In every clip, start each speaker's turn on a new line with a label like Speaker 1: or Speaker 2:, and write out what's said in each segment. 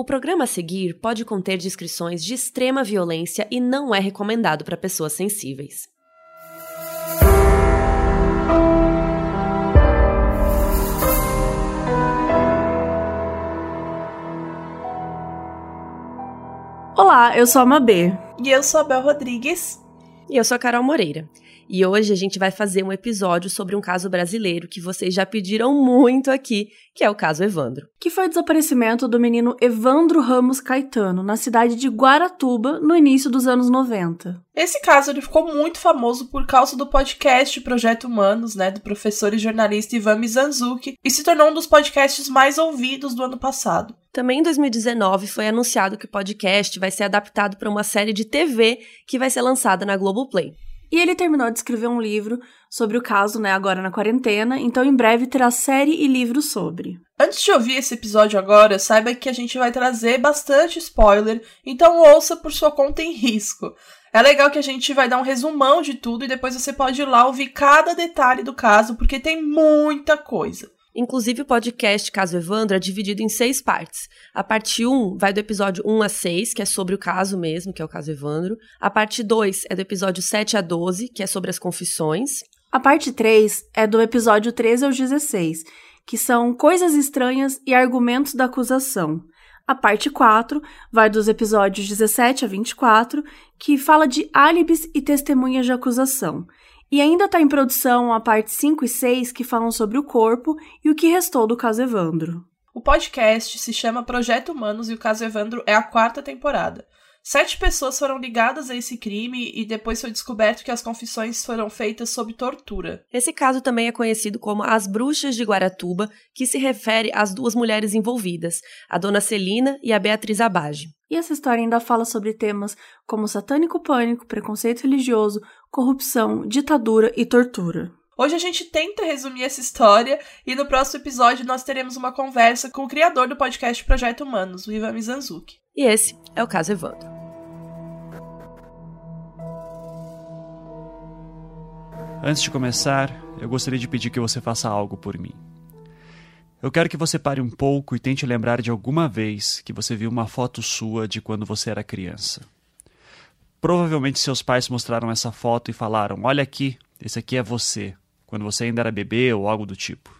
Speaker 1: O programa a seguir pode conter descrições de extrema violência e não é recomendado para pessoas sensíveis.
Speaker 2: Olá, eu sou a Mabê.
Speaker 3: E eu sou a Bel Rodrigues.
Speaker 1: E eu sou a Carol Moreira. E hoje a gente vai fazer um episódio sobre um caso brasileiro que vocês já pediram muito aqui, que é o caso Evandro.
Speaker 2: Que foi o desaparecimento do menino Evandro Ramos Caetano, na cidade de Guaratuba, no início dos anos 90.
Speaker 3: Esse caso ele ficou muito famoso por causa do podcast Projeto Humanos, né, do professor e jornalista Ivan Mizanzuki, e se tornou um dos podcasts mais ouvidos do ano passado.
Speaker 1: Também em 2019 foi anunciado que o podcast vai ser adaptado para uma série de TV que vai ser lançada na Globoplay.
Speaker 2: E ele terminou de escrever um livro sobre o caso, né, agora na quarentena, então em breve terá série e livro sobre.
Speaker 3: Antes de ouvir esse episódio agora, saiba que a gente vai trazer bastante spoiler, então ouça por sua conta em risco. É legal que a gente vai dar um resumão de tudo e depois você pode ir lá ouvir cada detalhe do caso, porque tem muita coisa.
Speaker 1: Inclusive, o podcast Caso Evandro é dividido em seis partes. A parte 1 vai do episódio 1 a 6, que é sobre o caso mesmo, que é o caso Evandro. A parte 2 é do episódio 7 a 12, que é sobre as confissões.
Speaker 2: A parte 3 é do episódio 13 ao 16, que são coisas estranhas e argumentos da acusação. A parte 4 vai dos episódios 17 a 24, que fala de álibis e testemunhas de acusação. E ainda está em produção a parte 5 e 6 que falam sobre o corpo e o que restou do caso Evandro.
Speaker 3: O podcast se chama Projeto Humanos e o caso Evandro é a quarta temporada. Sete pessoas foram ligadas a esse crime e depois foi descoberto que as confissões foram feitas sob tortura.
Speaker 1: Esse caso também é conhecido como As Bruxas de Guaratuba, que se refere às duas mulheres envolvidas, a dona Celina e a Beatriz Abage.
Speaker 2: E essa história ainda fala sobre temas como satânico pânico, preconceito religioso, corrupção, ditadura e tortura.
Speaker 3: Hoje a gente tenta resumir essa história e no próximo episódio nós teremos uma conversa com o criador do podcast Projeto Humanos, o Ivan Mizanzuki.
Speaker 1: E esse é o caso Evandro.
Speaker 4: Antes de começar, eu gostaria de pedir que você faça algo por mim. Eu quero que você pare um pouco e tente lembrar de alguma vez que você viu uma foto sua de quando você era criança. Provavelmente seus pais mostraram essa foto e falaram: Olha aqui, esse aqui é você, quando você ainda era bebê ou algo do tipo.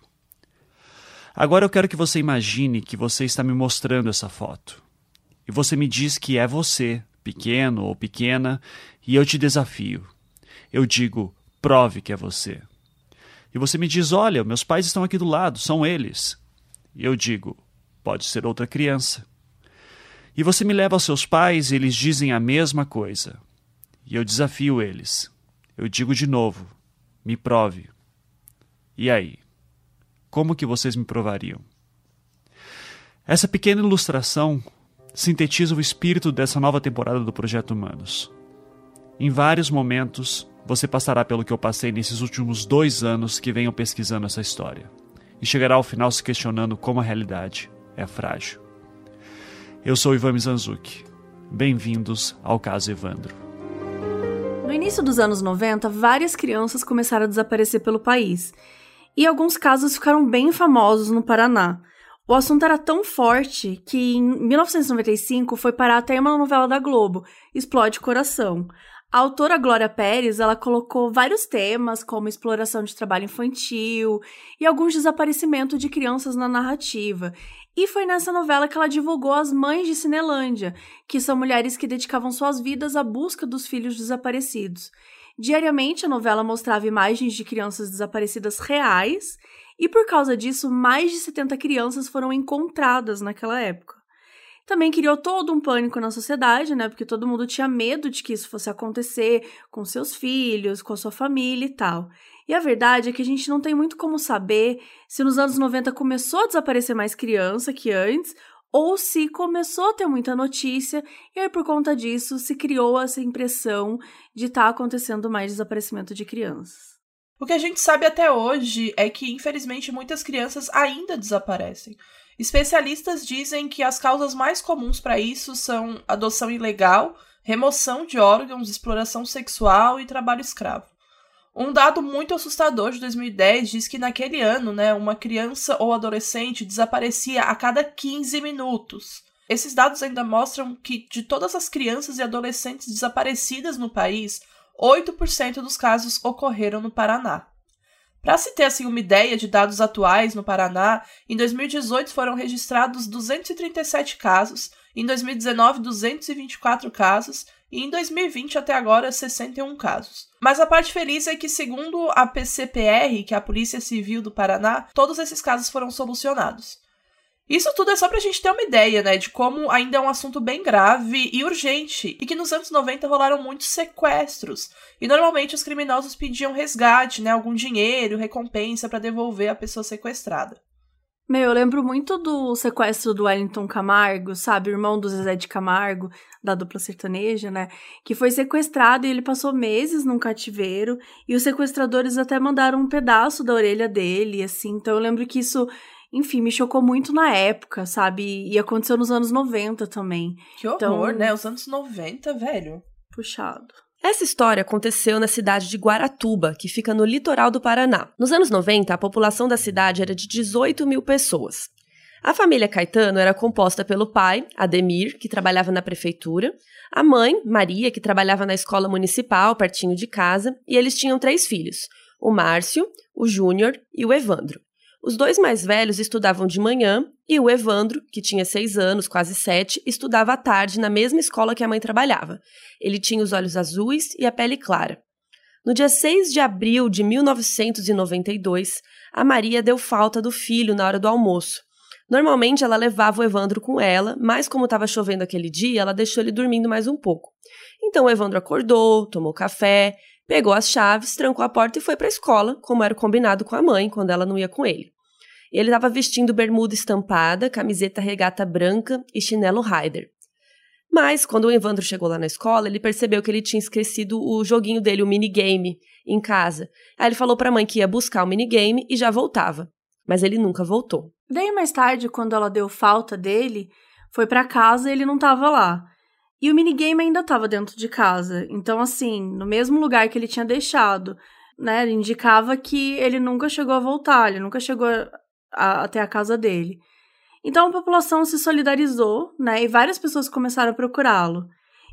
Speaker 4: Agora eu quero que você imagine que você está me mostrando essa foto. E você me diz que é você, pequeno ou pequena, e eu te desafio. Eu digo: prove que é você. E você me diz: olha, meus pais estão aqui do lado, são eles. E eu digo: pode ser outra criança. E você me leva aos seus pais e eles dizem a mesma coisa. E eu desafio eles. Eu digo de novo: me prove. E aí? Como que vocês me provariam? Essa pequena ilustração sintetiza o espírito dessa nova temporada do Projeto Humanos. Em vários momentos, você passará pelo que eu passei nesses últimos dois anos que venho pesquisando essa história, e chegará ao final se questionando como a realidade é frágil. Eu sou Ivan Mizanzuki. Bem-vindos ao caso Evandro.
Speaker 2: No início dos anos 90, várias crianças começaram a desaparecer pelo país, e alguns casos ficaram bem famosos no Paraná. O assunto era tão forte que em 1995 foi parar até uma novela da Globo, Explode Coração. A autora Glória Pérez, ela colocou vários temas, como exploração de trabalho infantil e alguns desaparecimentos de crianças na narrativa. E foi nessa novela que ela divulgou as Mães de Cinelândia, que são mulheres que dedicavam suas vidas à busca dos filhos desaparecidos. Diariamente, a novela mostrava imagens de crianças desaparecidas reais, e por causa disso, mais de 70 crianças foram encontradas naquela época. Também criou todo um pânico na sociedade, né? Porque todo mundo tinha medo de que isso fosse acontecer com seus filhos, com a sua família e tal. E a verdade é que a gente não tem muito como saber se nos anos 90 começou a desaparecer mais criança que antes, ou se começou a ter muita notícia e aí por conta disso se criou essa impressão de estar tá acontecendo mais desaparecimento de crianças.
Speaker 3: O que a gente sabe até hoje é que, infelizmente, muitas crianças ainda desaparecem. Especialistas dizem que as causas mais comuns para isso são adoção ilegal, remoção de órgãos, exploração sexual e trabalho escravo. Um dado muito assustador de 2010 diz que naquele ano, né, uma criança ou adolescente desaparecia a cada 15 minutos. esses dados ainda mostram que de todas as crianças e adolescentes desaparecidas no país, 8% dos casos ocorreram no Paraná. Para se ter assim uma ideia de dados atuais no Paraná, em 2018 foram registrados 237 casos, em 2019 224 casos e em 2020 até agora 61 casos. Mas a parte feliz é que segundo a PCPR, que é a Polícia Civil do Paraná, todos esses casos foram solucionados. Isso tudo é só pra gente ter uma ideia, né, de como ainda é um assunto bem grave e urgente, e que nos anos 90 rolaram muitos sequestros. E normalmente os criminosos pediam resgate, né, algum dinheiro, recompensa para devolver a pessoa sequestrada.
Speaker 2: Meu, eu lembro muito do sequestro do Wellington Camargo, sabe? Irmão do Zezé de Camargo, da dupla sertaneja, né? Que foi sequestrado e ele passou meses num cativeiro. E os sequestradores até mandaram um pedaço da orelha dele, assim. Então eu lembro que isso enfim, me chocou muito na época, sabe? E aconteceu nos anos 90 também.
Speaker 3: Que horror, então, né? Os anos 90, velho.
Speaker 2: Puxado.
Speaker 1: Essa história aconteceu na cidade de Guaratuba, que fica no litoral do Paraná. Nos anos 90, a população da cidade era de 18 mil pessoas. A família Caetano era composta pelo pai, Ademir, que trabalhava na prefeitura, a mãe, Maria, que trabalhava na escola municipal, pertinho de casa, e eles tinham três filhos: o Márcio, o Júnior e o Evandro. Os dois mais velhos estudavam de manhã e o Evandro, que tinha seis anos, quase sete, estudava à tarde na mesma escola que a mãe trabalhava. Ele tinha os olhos azuis e a pele clara. No dia 6 de abril de 1992, a Maria deu falta do filho na hora do almoço. Normalmente ela levava o Evandro com ela, mas como estava chovendo aquele dia, ela deixou ele dormindo mais um pouco. Então o Evandro acordou, tomou café, Pegou as chaves, trancou a porta e foi para a escola, como era combinado com a mãe quando ela não ia com ele. Ele estava vestindo bermuda estampada, camiseta regata branca e chinelo Ryder. Mas, quando o Evandro chegou lá na escola, ele percebeu que ele tinha esquecido o joguinho dele, o minigame, em casa. Aí ele falou para a mãe que ia buscar o minigame e já voltava. Mas ele nunca voltou.
Speaker 2: Daí, mais tarde, quando ela deu falta dele, foi para casa e ele não estava lá. E o minigame ainda estava dentro de casa. Então, assim, no mesmo lugar que ele tinha deixado, né? Indicava que ele nunca chegou a voltar, ele nunca chegou a, a, até a casa dele. Então a população se solidarizou, né? E várias pessoas começaram a procurá-lo.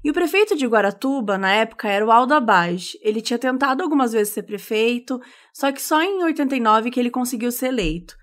Speaker 2: E o prefeito de Guaratuba, na época, era o Aldo Abage. Ele tinha tentado algumas vezes ser prefeito, só que só em 89 que ele conseguiu ser eleito.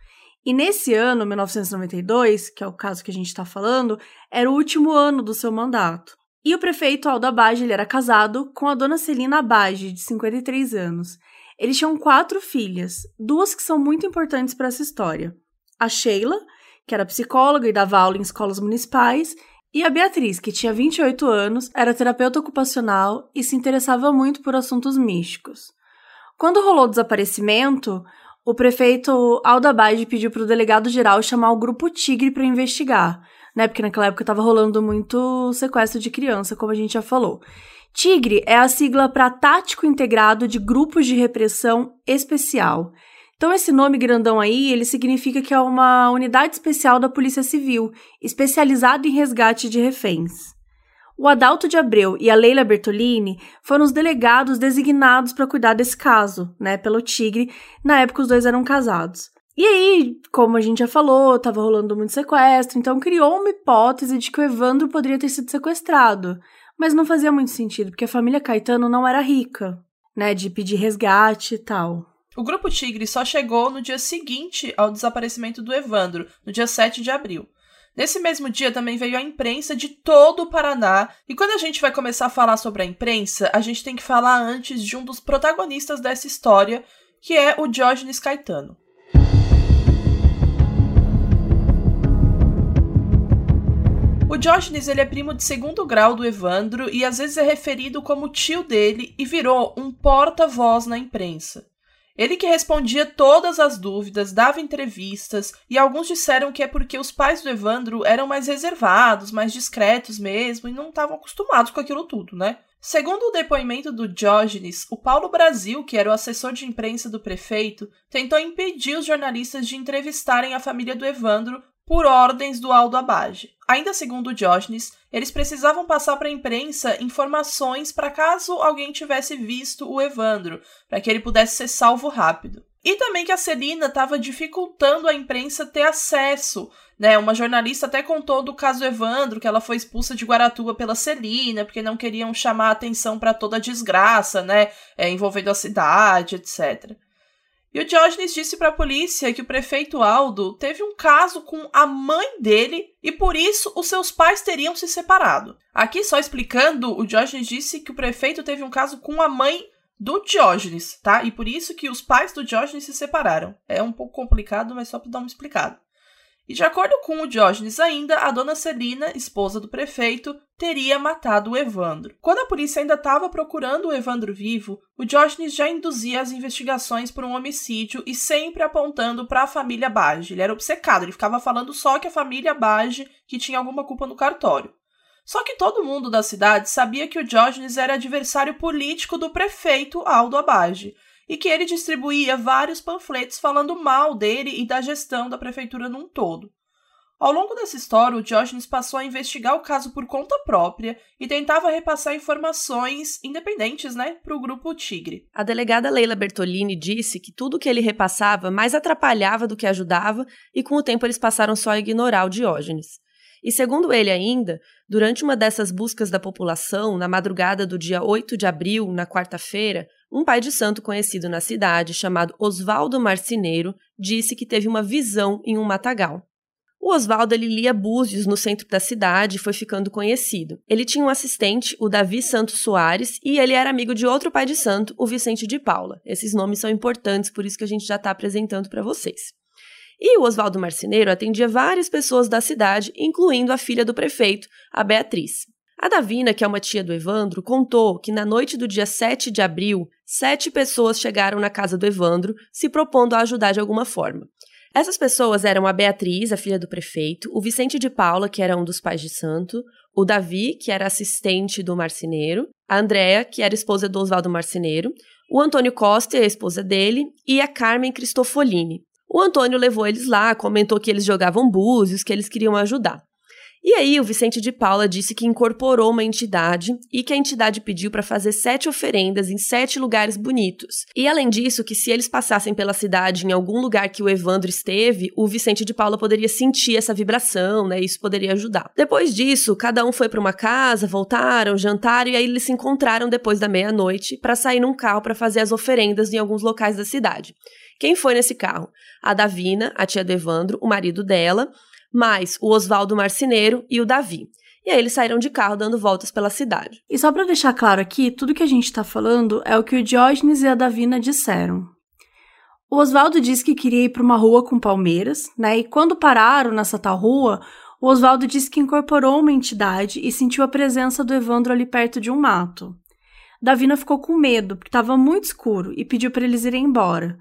Speaker 2: E nesse ano, 1992, que é o caso que a gente está falando, era o último ano do seu mandato. E o prefeito Aldo Abage era casado com a dona Celina Abage, de 53 anos. Eles tinham quatro filhas, duas que são muito importantes para essa história. A Sheila, que era psicóloga e dava aula em escolas municipais, e a Beatriz, que tinha 28 anos, era terapeuta ocupacional e se interessava muito por assuntos místicos. Quando rolou o desaparecimento, o prefeito Alda Baide pediu para o delegado geral chamar o grupo Tigre para investigar, né? Porque naquela época estava rolando muito sequestro de criança, como a gente já falou. Tigre é a sigla para Tático Integrado de Grupos de Repressão Especial. Então esse nome grandão aí, ele significa que é uma unidade especial da Polícia Civil, especializada em resgate de reféns. O Adalto de Abreu e a Leila Bertolini foram os delegados designados para cuidar desse caso, né, pelo Tigre. Na época os dois eram casados. E aí, como a gente já falou, estava rolando muito sequestro, então criou uma hipótese de que o Evandro poderia ter sido sequestrado. Mas não fazia muito sentido, porque a família Caetano não era rica, né, de pedir resgate e tal.
Speaker 3: O Grupo Tigre só chegou no dia seguinte ao desaparecimento do Evandro, no dia 7 de abril. Nesse mesmo dia também veio a imprensa de todo o Paraná. E quando a gente vai começar a falar sobre a imprensa, a gente tem que falar antes de um dos protagonistas dessa história, que é o Diógenes Caetano. O Diógenes ele é primo de segundo grau do Evandro e às vezes é referido como tio dele e virou um porta-voz na imprensa. Ele que respondia todas as dúvidas, dava entrevistas, e alguns disseram que é porque os pais do Evandro eram mais reservados, mais discretos mesmo, e não estavam acostumados com aquilo tudo, né? Segundo o depoimento do Diógenes, o Paulo Brasil, que era o assessor de imprensa do prefeito, tentou impedir os jornalistas de entrevistarem a família do Evandro por ordens do Aldo Abage. Ainda segundo Diógenes, eles precisavam passar para a imprensa informações para caso alguém tivesse visto o Evandro, para que ele pudesse ser salvo rápido. E também que a Celina estava dificultando a imprensa ter acesso. Né? Uma jornalista até contou do caso Evandro, que ela foi expulsa de Guaratuba pela Celina, porque não queriam chamar atenção para toda a desgraça, né? É, envolvendo a cidade, etc. E o Diógenes disse para a polícia que o prefeito Aldo teve um caso com a mãe dele e por isso os seus pais teriam se separado. Aqui, só explicando, o Diógenes disse que o prefeito teve um caso com a mãe do Diógenes, tá? E por isso que os pais do Diógenes se separaram. É um pouco complicado, mas só para dar uma explicada. E de acordo com o Diógenes ainda, a dona Celina, esposa do prefeito, teria matado o Evandro. Quando a polícia ainda estava procurando o Evandro vivo, o Diógenes já induzia as investigações por um homicídio e sempre apontando para a família Bage. Ele era obcecado, ele ficava falando só que a família Bage que tinha alguma culpa no cartório. Só que todo mundo da cidade sabia que o Diógenes era adversário político do prefeito Aldo Abage e que ele distribuía vários panfletos falando mal dele e da gestão da prefeitura num todo. Ao longo dessa história, o Diógenes passou a investigar o caso por conta própria e tentava repassar informações independentes, né, para o grupo Tigre.
Speaker 1: A delegada Leila Bertolini disse que tudo que ele repassava mais atrapalhava do que ajudava e com o tempo eles passaram só a ignorar o Diógenes. E segundo ele ainda, durante uma dessas buscas da população, na madrugada do dia 8 de abril, na quarta-feira, um pai de santo conhecido na cidade, chamado Osvaldo Marcineiro, disse que teve uma visão em um matagal. O Oswaldo lia Búzios no centro da cidade e foi ficando conhecido. Ele tinha um assistente, o Davi Santos Soares, e ele era amigo de outro pai de santo, o Vicente de Paula. Esses nomes são importantes, por isso que a gente já está apresentando para vocês. E o Oswaldo Marceneiro atendia várias pessoas da cidade, incluindo a filha do prefeito, a Beatriz. A Davina, que é uma tia do Evandro, contou que na noite do dia 7 de abril, sete pessoas chegaram na casa do Evandro, se propondo a ajudar de alguma forma. Essas pessoas eram a Beatriz, a filha do prefeito, o Vicente de Paula, que era um dos pais de santo, o Davi, que era assistente do marceneiro, a Andréa, que era esposa do Oswaldo Marceneiro, o Antônio Costa, a esposa dele, e a Carmen Cristofolini. O Antônio levou eles lá, comentou que eles jogavam búzios, que eles queriam ajudar. E aí, o Vicente de Paula disse que incorporou uma entidade e que a entidade pediu para fazer sete oferendas em sete lugares bonitos. E além disso, que se eles passassem pela cidade em algum lugar que o Evandro esteve, o Vicente de Paula poderia sentir essa vibração, né? Isso poderia ajudar. Depois disso, cada um foi para uma casa, voltaram, jantaram e aí eles se encontraram depois da meia-noite para sair num carro para fazer as oferendas em alguns locais da cidade. Quem foi nesse carro? A Davina, a tia do Evandro, o marido dela, mais o Oswaldo Marceneiro e o Davi. E aí eles saíram de carro dando voltas pela cidade.
Speaker 2: E só para deixar claro aqui, tudo que a gente está falando é o que o Diógenes e a Davina disseram. O Oswaldo disse que queria ir para uma rua com palmeiras, né? E quando pararam nessa tal rua, o Oswaldo disse que incorporou uma entidade e sentiu a presença do Evandro ali perto de um mato. Davina ficou com medo, porque estava muito escuro, e pediu para eles irem embora.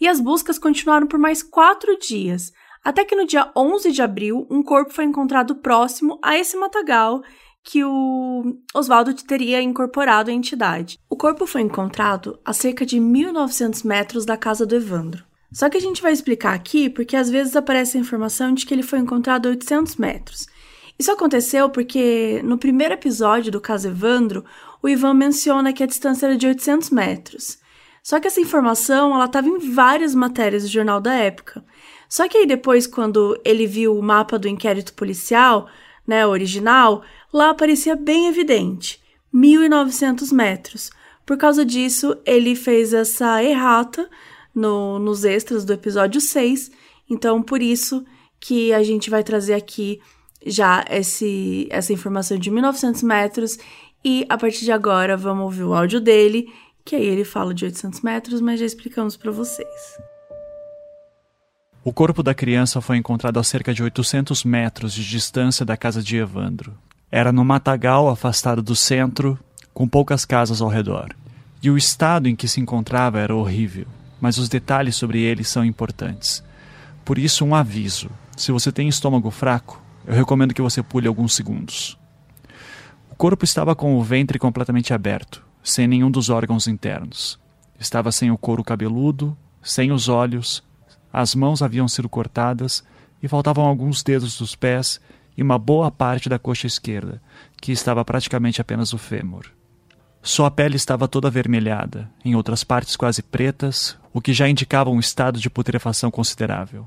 Speaker 2: E as buscas continuaram por mais quatro dias, até que no dia 11 de abril, um corpo foi encontrado próximo a esse matagal que o Oswaldo teria incorporado à entidade. O corpo foi encontrado a cerca de 1.900 metros da casa do Evandro. Só que a gente vai explicar aqui porque às vezes aparece a informação de que ele foi encontrado a 800 metros. Isso aconteceu porque no primeiro episódio do caso Evandro, o Ivan menciona que a distância era de 800 metros. Só que essa informação ela estava em várias matérias do jornal da época. Só que aí depois, quando ele viu o mapa do inquérito policial, né, original, lá aparecia bem evidente, 1.900 metros. Por causa disso, ele fez essa errata no, nos extras do episódio 6. Então, por isso que a gente vai trazer aqui já esse, essa informação de 1.900 metros. E a partir de agora, vamos ouvir o áudio dele, que aí ele fala de 800 metros, mas já explicamos para vocês.
Speaker 4: O corpo da criança foi encontrado a cerca de 800 metros de distância da casa de Evandro. Era no matagal afastado do centro, com poucas casas ao redor. E o estado em que se encontrava era horrível, mas os detalhes sobre ele são importantes. Por isso, um aviso: se você tem estômago fraco, eu recomendo que você pule alguns segundos. O corpo estava com o ventre completamente aberto, sem nenhum dos órgãos internos. Estava sem o couro cabeludo, sem os olhos, as mãos haviam sido cortadas e faltavam alguns dedos dos pés e uma boa parte da coxa esquerda, que estava praticamente apenas o fêmur. Sua pele estava toda avermelhada, em outras partes quase pretas, o que já indicava um estado de putrefação considerável.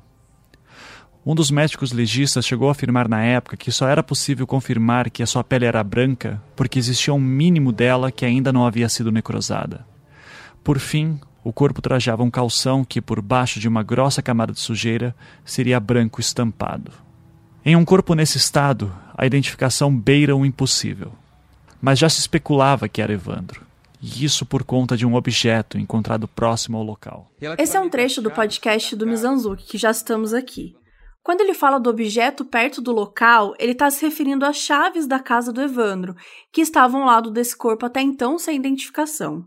Speaker 4: Um dos médicos legistas chegou a afirmar na época que só era possível confirmar que a sua pele era branca porque existia um mínimo dela que ainda não havia sido necrosada. Por fim, o corpo trajava um calção que, por baixo de uma grossa camada de sujeira, seria branco estampado. Em um corpo nesse estado, a identificação beira o impossível. Mas já se especulava que era Evandro. E isso por conta de um objeto encontrado próximo ao local.
Speaker 2: Esse é um trecho do podcast do Mizanzuki que já estamos aqui. Quando ele fala do objeto perto do local, ele está se referindo às chaves da casa do Evandro, que estavam ao lado desse corpo até então sem identificação.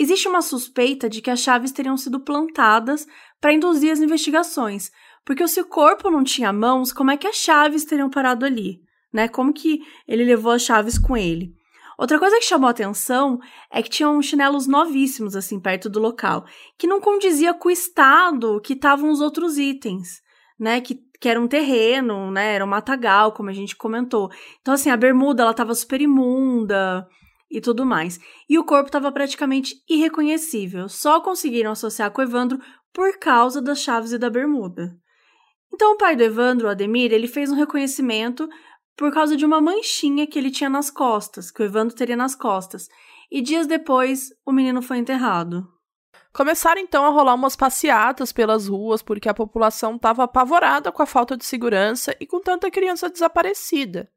Speaker 2: Existe uma suspeita de que as chaves teriam sido plantadas para induzir as investigações, porque se o corpo não tinha mãos, como é que as chaves teriam parado ali? Né? Como que ele levou as chaves com ele? Outra coisa que chamou atenção é que tinham chinelos novíssimos assim perto do local, que não condizia com o estado que estavam os outros itens, né? Que, que era um terreno, né? Era um matagal, como a gente comentou. Então assim, a bermuda ela estava super imunda, e tudo mais. E o corpo estava praticamente irreconhecível, só conseguiram associar com o Evandro por causa das chaves e da bermuda. Então o pai do Evandro, o Ademir, ele fez um reconhecimento por causa de uma manchinha que ele tinha nas costas, que o Evandro teria nas costas. E dias depois, o menino foi enterrado.
Speaker 3: Começaram então a rolar umas passeatas pelas ruas porque a população estava apavorada com a falta de segurança e com tanta criança desaparecida.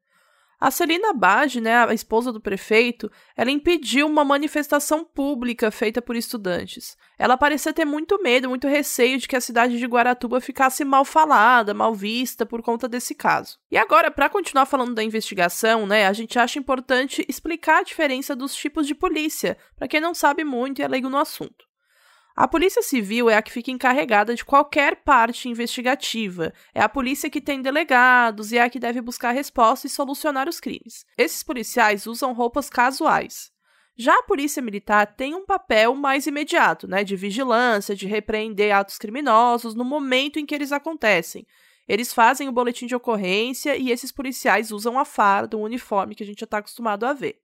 Speaker 3: A Celina Bage, né, a esposa do prefeito, ela impediu uma manifestação pública feita por estudantes. Ela parecia ter muito medo, muito receio de que a cidade de Guaratuba ficasse mal falada, mal vista por conta desse caso. E agora, para continuar falando da investigação, né, a gente acha importante explicar a diferença dos tipos de polícia, para quem não sabe muito e é leigo no assunto. A Polícia Civil é a que fica encarregada de qualquer parte investigativa. É a polícia que tem delegados e é a que deve buscar respostas e solucionar os crimes. Esses policiais usam roupas casuais. Já a Polícia Militar tem um papel mais imediato, né, de vigilância, de repreender atos criminosos no momento em que eles acontecem. Eles fazem o boletim de ocorrência e esses policiais usam a farda, o uniforme que a gente já está acostumado a ver.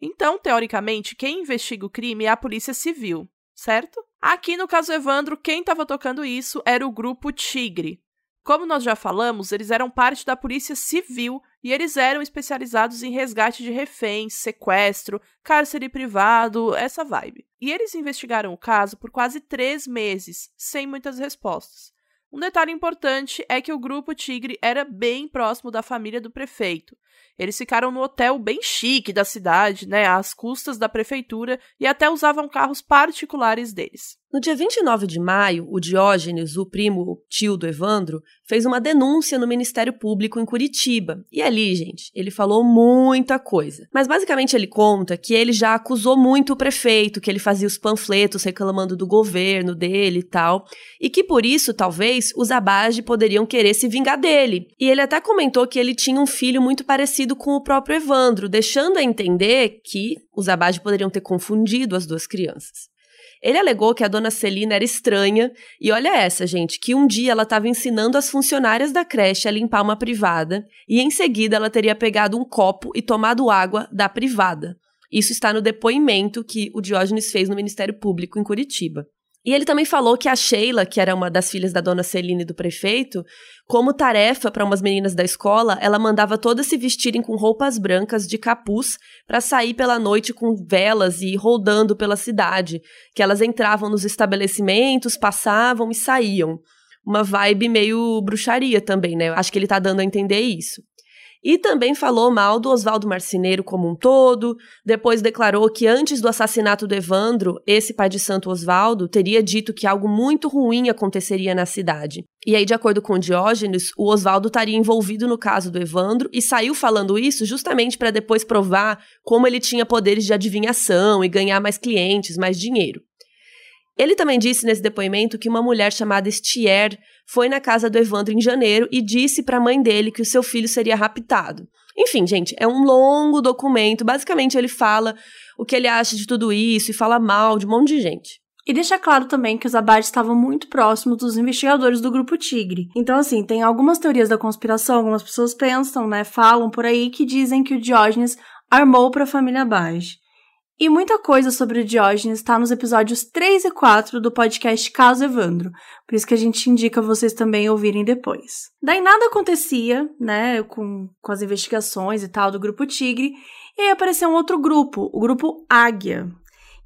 Speaker 3: Então, teoricamente, quem investiga o crime é a Polícia Civil, certo? Aqui no caso Evandro, quem estava tocando isso era o grupo Tigre. Como nós já falamos, eles eram parte da Polícia Civil e eles eram especializados em resgate de reféns, sequestro, cárcere privado, essa vibe. E eles investigaram o caso por quase três meses, sem muitas respostas. Um detalhe importante é que o grupo Tigre era bem próximo da família do prefeito. Eles ficaram no hotel bem chique da cidade, né, às custas da prefeitura e até usavam carros particulares deles.
Speaker 1: No dia 29 de maio, o Diógenes, o primo o tio do Evandro, fez uma denúncia no Ministério Público em Curitiba. E ali, gente, ele falou muita coisa. Mas basicamente ele conta que ele já acusou muito o prefeito, que ele fazia os panfletos reclamando do governo dele e tal, e que por isso, talvez, os Abage poderiam querer se vingar dele. E ele até comentou que ele tinha um filho muito parecido com o próprio Evandro, deixando a entender que os Abage poderiam ter confundido as duas crianças. Ele alegou que a dona Celina era estranha, e olha essa, gente, que um dia ela estava ensinando as funcionárias da creche a limpar uma privada, e em seguida ela teria pegado um copo e tomado água da privada. Isso está no depoimento que o Diógenes fez no Ministério Público em Curitiba. E ele também falou que a Sheila, que era uma das filhas da dona Celine do prefeito, como tarefa para umas meninas da escola, ela mandava todas se vestirem com roupas brancas de capuz para sair pela noite com velas e rodando pela cidade, que elas entravam nos estabelecimentos, passavam e saíam. Uma vibe meio bruxaria também, né? Acho que ele tá dando a entender isso. E também falou mal do Oswaldo Marceneiro como um todo. Depois declarou que antes do assassinato do Evandro, esse pai de Santo Oswaldo teria dito que algo muito ruim aconteceria na cidade. E aí, de acordo com Diógenes, o Oswaldo estaria envolvido no caso do Evandro e saiu falando isso justamente para depois provar como ele tinha poderes de adivinhação e ganhar mais clientes, mais dinheiro. Ele também disse nesse depoimento que uma mulher chamada Estier foi na casa do Evandro em janeiro e disse para a mãe dele que o seu filho seria raptado. Enfim, gente, é um longo documento. Basicamente, ele fala o que ele acha de tudo isso e fala mal de um monte de gente.
Speaker 2: E deixa claro também que os abates estavam muito próximos dos investigadores do Grupo Tigre. Então, assim, tem algumas teorias da conspiração, algumas pessoas pensam, né, falam por aí que dizem que o Diógenes armou para a família Abage. E muita coisa sobre o Diógenes está nos episódios 3 e 4 do podcast Caso Evandro, por isso que a gente indica vocês também ouvirem depois. Daí nada acontecia, né, com, com as investigações e tal do Grupo Tigre, e aí apareceu um outro grupo, o Grupo Águia,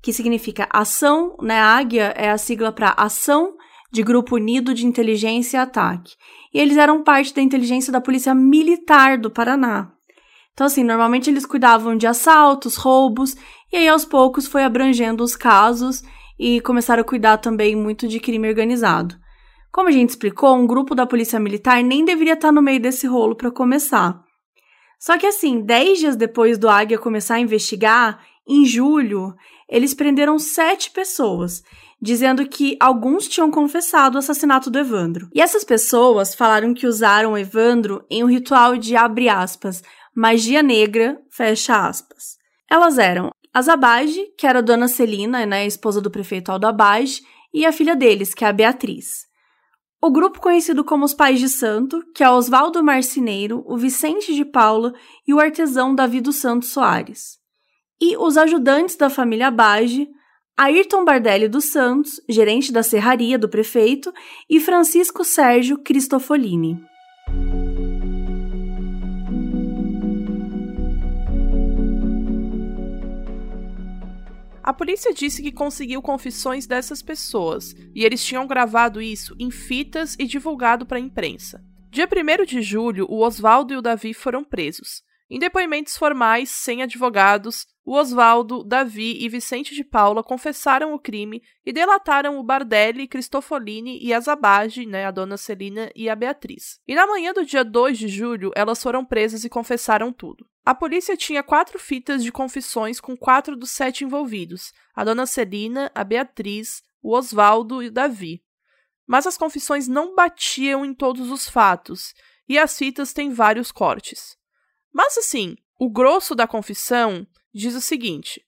Speaker 2: que significa ação, né, Águia é a sigla para Ação de Grupo Unido de Inteligência e Ataque. E eles eram parte da inteligência da Polícia Militar do Paraná. Então, assim, normalmente eles cuidavam de assaltos, roubos, e aí aos poucos foi abrangendo os casos e começaram a cuidar também muito de crime organizado. Como a gente explicou, um grupo da Polícia Militar nem deveria estar no meio desse rolo para começar. Só que, assim, dez dias depois do Águia começar a investigar, em julho, eles prenderam sete pessoas dizendo que alguns tinham confessado o assassinato do Evandro. E essas pessoas falaram que usaram o Evandro em um ritual de abre aspas, magia negra, fecha aspas. Elas eram a Zabage, que era a dona Celina, né, esposa do prefeito Aldo Abage, e a filha deles, que é a Beatriz. O grupo conhecido como os Pais de Santo, que é Oswaldo Marcineiro, o Vicente de Paula e o artesão Davi dos Santos Soares. E os ajudantes da família Abage, Ayrton Bardelli dos Santos, gerente da serraria do prefeito, e Francisco Sérgio Cristofolini.
Speaker 3: A polícia disse que conseguiu confissões dessas pessoas, e eles tinham gravado isso em fitas e divulgado para a imprensa. Dia 1 de julho, o Oswaldo e o Davi foram presos. Em depoimentos formais, sem advogados, o Oswaldo, Davi e Vicente de Paula confessaram o crime e delataram o Bardelli, Cristofolini e a Zabage, né, a dona Celina e a Beatriz. E na manhã do dia 2 de julho, elas foram presas e confessaram tudo. A polícia tinha quatro fitas de confissões com quatro dos sete envolvidos: a dona Celina, a Beatriz, o Oswaldo e o Davi. Mas as confissões não batiam em todos os fatos, e as fitas têm vários cortes. Mas assim, o grosso da confissão diz o seguinte: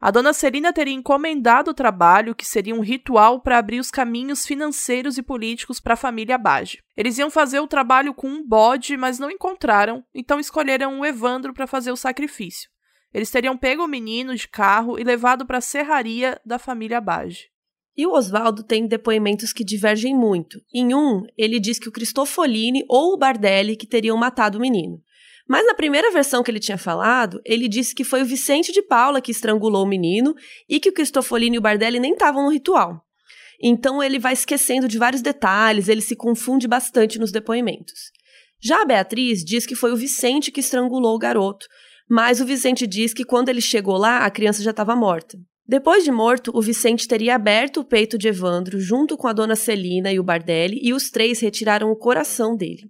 Speaker 3: a dona Celina teria encomendado o trabalho, que seria um ritual para abrir os caminhos financeiros e políticos para a família Bage. Eles iam fazer o trabalho com um bode, mas não encontraram, então escolheram o Evandro para fazer o sacrifício. Eles teriam pego o menino de carro e levado para a serraria da família Bage.
Speaker 1: E o Oswaldo tem depoimentos que divergem muito. Em um, ele diz que o Cristofolini ou o Bardelli que teriam matado o menino. Mas na primeira versão que ele tinha falado, ele disse que foi o Vicente de Paula que estrangulou o menino e que o Cristofolini e o Bardelli nem estavam no ritual. Então ele vai esquecendo de vários detalhes, ele se confunde bastante nos depoimentos. Já a Beatriz diz que foi o Vicente que estrangulou o garoto, mas o Vicente diz que quando ele chegou lá, a criança já estava morta. Depois de morto, o Vicente teria aberto o peito de Evandro junto com a dona Celina e o Bardelli e os três retiraram o coração dele.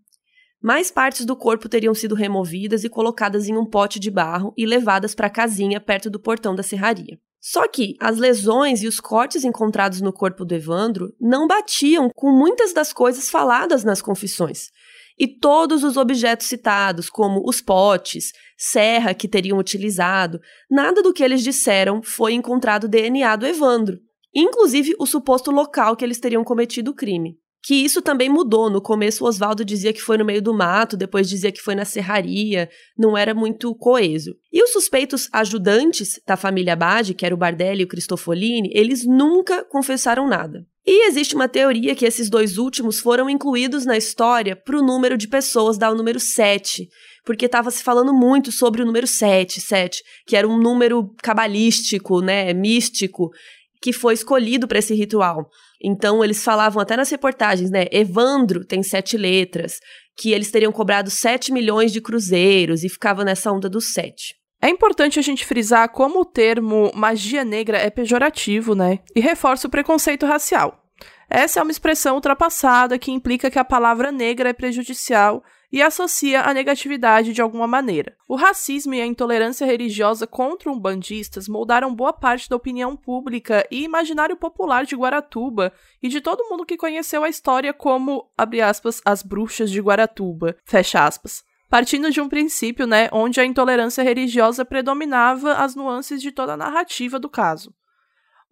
Speaker 1: Mais partes do corpo teriam sido removidas e colocadas em um pote de barro e levadas para a casinha perto do portão da serraria. Só que as lesões e os cortes encontrados no corpo do Evandro não batiam com muitas das coisas faladas nas confissões. E todos os objetos citados, como os potes, serra que teriam utilizado, nada do que eles disseram foi encontrado DNA do Evandro, inclusive o suposto local que eles teriam cometido o crime que isso também mudou. No começo, o Oswaldo dizia que foi no meio do mato, depois dizia que foi na serraria, não era muito coeso. E os suspeitos ajudantes da família Bade, que era o Bardelli e o Cristofolini, eles nunca confessaram nada. E existe uma teoria que esses dois últimos foram incluídos na história para o número de pessoas dar o número 7, porque estava se falando muito sobre o número 7, 7, que era um número cabalístico, né, místico, que foi escolhido para esse ritual. Então, eles falavam até nas reportagens, né? Evandro tem sete letras, que eles teriam cobrado sete milhões de cruzeiros e ficava nessa onda dos sete.
Speaker 3: É importante a gente frisar como o termo magia negra é pejorativo, né? E reforça o preconceito racial. Essa é uma expressão ultrapassada que implica que a palavra negra é prejudicial e associa a negatividade de alguma maneira. O racismo e a intolerância religiosa contra umbandistas moldaram boa parte da opinião pública e imaginário popular de Guaratuba e de todo mundo que conheceu a história como, abre aspas, as bruxas de Guaratuba, fecha aspas. Partindo de um princípio, né, onde a intolerância religiosa predominava as nuances de toda a narrativa do caso.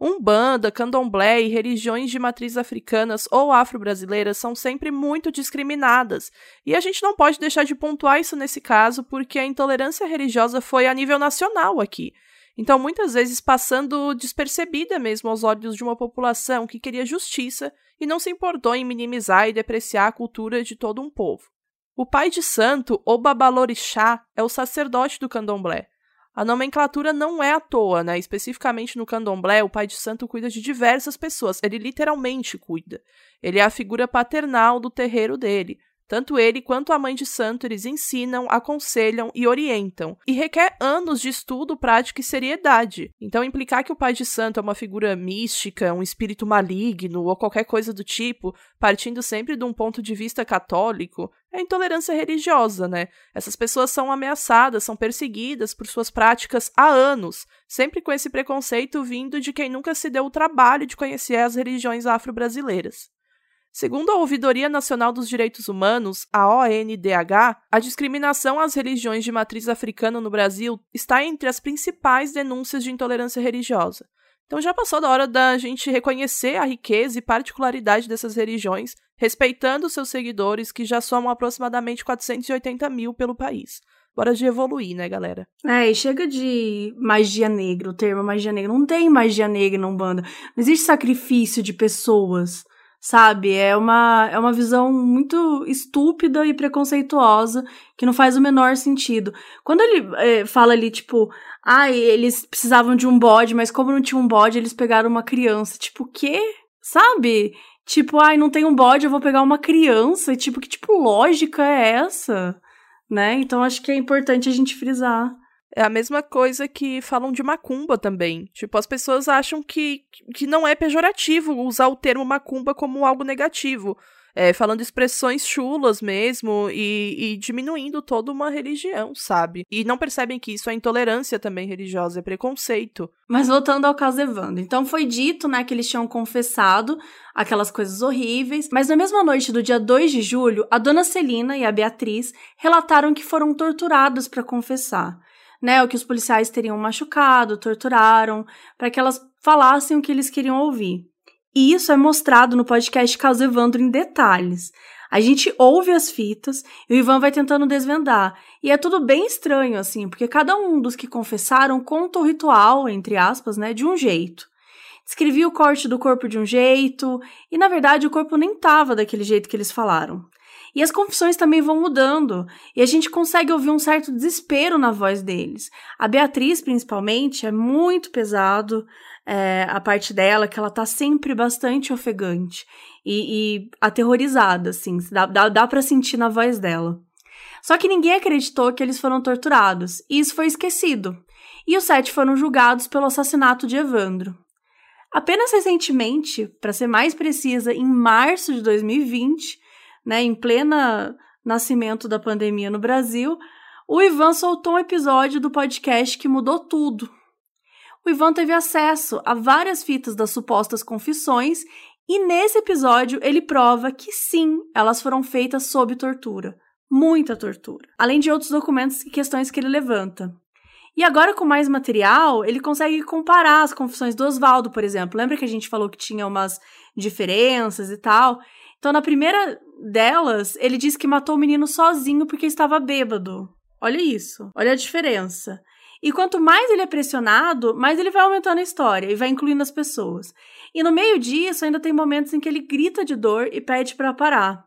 Speaker 3: Umbanda, candomblé e religiões de matriz africanas ou afro-brasileiras são sempre muito discriminadas, e a gente não pode deixar de pontuar isso nesse caso porque a intolerância religiosa foi a nível nacional aqui. Então, muitas vezes passando despercebida mesmo aos olhos de uma população que queria justiça e não se importou em minimizar e depreciar a cultura de todo um povo. O pai de santo, ou babalorixá, é o sacerdote do candomblé. A nomenclatura não é à toa, né? Especificamente no candomblé, o pai de santo cuida de diversas pessoas. Ele literalmente cuida. Ele é a figura paternal do terreiro dele. Tanto ele quanto a mãe de santo eles ensinam, aconselham e orientam, e requer anos de estudo, prática e seriedade. Então, implicar que o pai de santo é uma figura mística, um espírito maligno ou qualquer coisa do tipo, partindo sempre de um ponto de vista católico, é intolerância religiosa, né? Essas pessoas são ameaçadas, são perseguidas por suas práticas há anos, sempre com esse preconceito vindo de quem nunca se deu o trabalho de conhecer as religiões afro-brasileiras. Segundo a Ouvidoria Nacional dos Direitos Humanos, a ONDH, a discriminação às religiões de matriz africana no Brasil está entre as principais denúncias de intolerância religiosa. Então já passou da hora da gente reconhecer a riqueza e particularidade dessas religiões, respeitando seus seguidores, que já somam aproximadamente 480 mil pelo país. Bora de evoluir, né, galera?
Speaker 2: É, e chega de magia negra, o termo magia negra. Não tem magia negra na Umbanda. Não existe sacrifício de pessoas sabe? É uma, é uma visão muito estúpida e preconceituosa que não faz o menor sentido. Quando ele é, fala ali, tipo, ah, eles precisavam de um bode, mas como não tinha um bode, eles pegaram uma criança. Tipo, o quê? Sabe? Tipo, ai, não tem um bode, eu vou pegar uma criança. Tipo, que tipo lógica é essa? Né? Então acho que é importante a gente frisar.
Speaker 3: É a mesma coisa que falam de macumba também. Tipo, as pessoas acham que, que não é pejorativo usar o termo macumba como algo negativo. É, falando expressões chulas mesmo e, e, diminuindo toda uma religião, sabe? E não percebem que isso é intolerância também religiosa, é preconceito.
Speaker 2: Mas voltando ao caso Evandro, então foi dito, né, que eles tinham confessado aquelas coisas horríveis, mas na mesma noite do dia 2 de julho, a dona Celina e a Beatriz relataram que foram torturados para confessar né, o que os policiais teriam machucado, torturaram, para que elas falassem o que eles queriam ouvir. E isso é mostrado no podcast Caso Evandro em detalhes. A gente ouve as fitas e o Ivan vai tentando desvendar. E é tudo bem estranho, assim, porque cada um dos que confessaram conta o ritual, entre aspas, né, de um jeito. Descrevia o corte do corpo de um jeito, e na verdade o corpo nem tava daquele jeito que eles falaram. E as confissões também vão mudando, e a gente consegue ouvir um certo desespero na voz deles. A Beatriz, principalmente, é muito pesado é, a parte dela, que ela tá sempre bastante ofegante e, e aterrorizada, assim, dá, dá, dá pra sentir na voz dela. Só que ninguém acreditou que eles foram torturados, e isso foi esquecido. E os sete foram julgados pelo assassinato de Evandro. Apenas recentemente, para ser mais precisa, em março de 2020, né, em plena nascimento da pandemia no Brasil, o Ivan soltou um episódio do podcast que mudou tudo. O Ivan teve acesso a várias fitas das supostas confissões e nesse episódio ele prova que sim, elas foram feitas sob tortura. Muita tortura. Além de outros documentos e questões que ele levanta. E agora, com mais material, ele consegue comparar as confissões do Oswaldo, por exemplo. Lembra que a gente falou que tinha umas diferenças e tal? Então, na primeira delas, ele diz que matou o menino sozinho porque estava bêbado. Olha isso, olha a diferença. E quanto mais ele é pressionado, mais ele vai aumentando a história e vai incluindo as pessoas. E no meio disso, ainda tem momentos em que ele grita de dor e pede para parar.